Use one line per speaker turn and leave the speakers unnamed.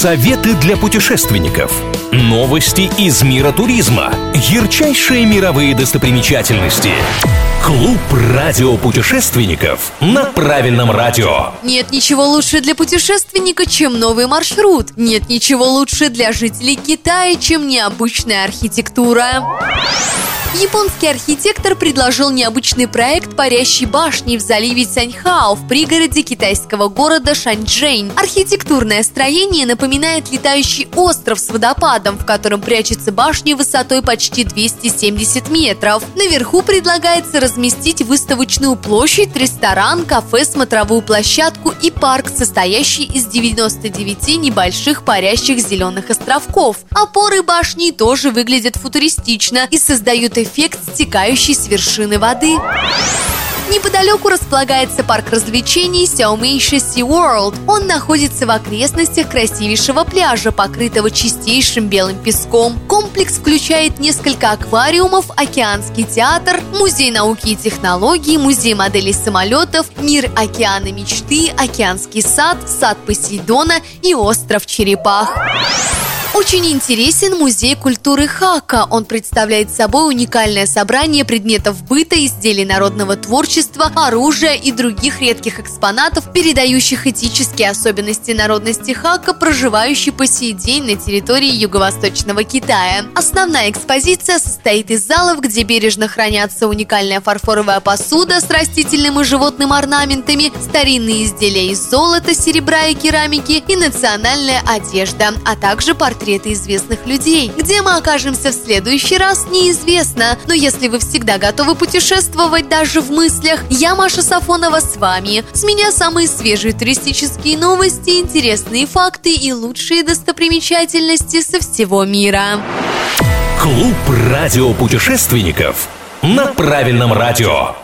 Советы для путешественников. Новости из мира туризма. Ярчайшие мировые достопримечательности. Клуб радиопутешественников на правильном радио.
Нет ничего лучше для путешественника, чем новый маршрут. Нет ничего лучше для жителей Китая, чем необычная архитектура. Японский архитектор предложил необычный проект парящей башни в заливе Цяньхао в пригороде китайского города Шанчжэнь. Архитектурное строение напоминает летающий остров с водопадом, в котором прячется башня высотой почти 270 метров. Наверху предлагается разместить выставочную площадь, ресторан, кафе, смотровую площадку и парк, состоящий из 99 небольших парящих зеленых островков. Опоры башни тоже выглядят футуристично и создают эффект стекающей с вершины воды. Неподалеку располагается парк развлечений Сяомейши Sea World. Он находится в окрестностях красивейшего пляжа, покрытого чистейшим белым песком. Комплекс включает несколько аквариумов, океанский театр, музей науки и технологий, музей моделей самолетов, мир океана мечты, океанский сад, сад Посейдона и остров черепах. Очень интересен музей культуры Хака. Он представляет собой уникальное собрание предметов быта, изделий народного творчества, оружия и других редких экспонатов, передающих этические особенности народности Хака, проживающей по сей день на территории юго-восточного Китая. Основная экспозиция состоит из залов, где бережно хранятся уникальная фарфоровая посуда с растительным и животным орнаментами, старинные изделия из золота, серебра и керамики и национальная одежда, а также портреты портреты известных людей. Где мы окажемся в следующий раз, неизвестно. Но если вы всегда готовы путешествовать даже в мыслях, я Маша Сафонова с вами. С меня самые свежие туристические новости, интересные факты и лучшие достопримечательности со всего мира.
Клуб радиопутешественников на правильном радио.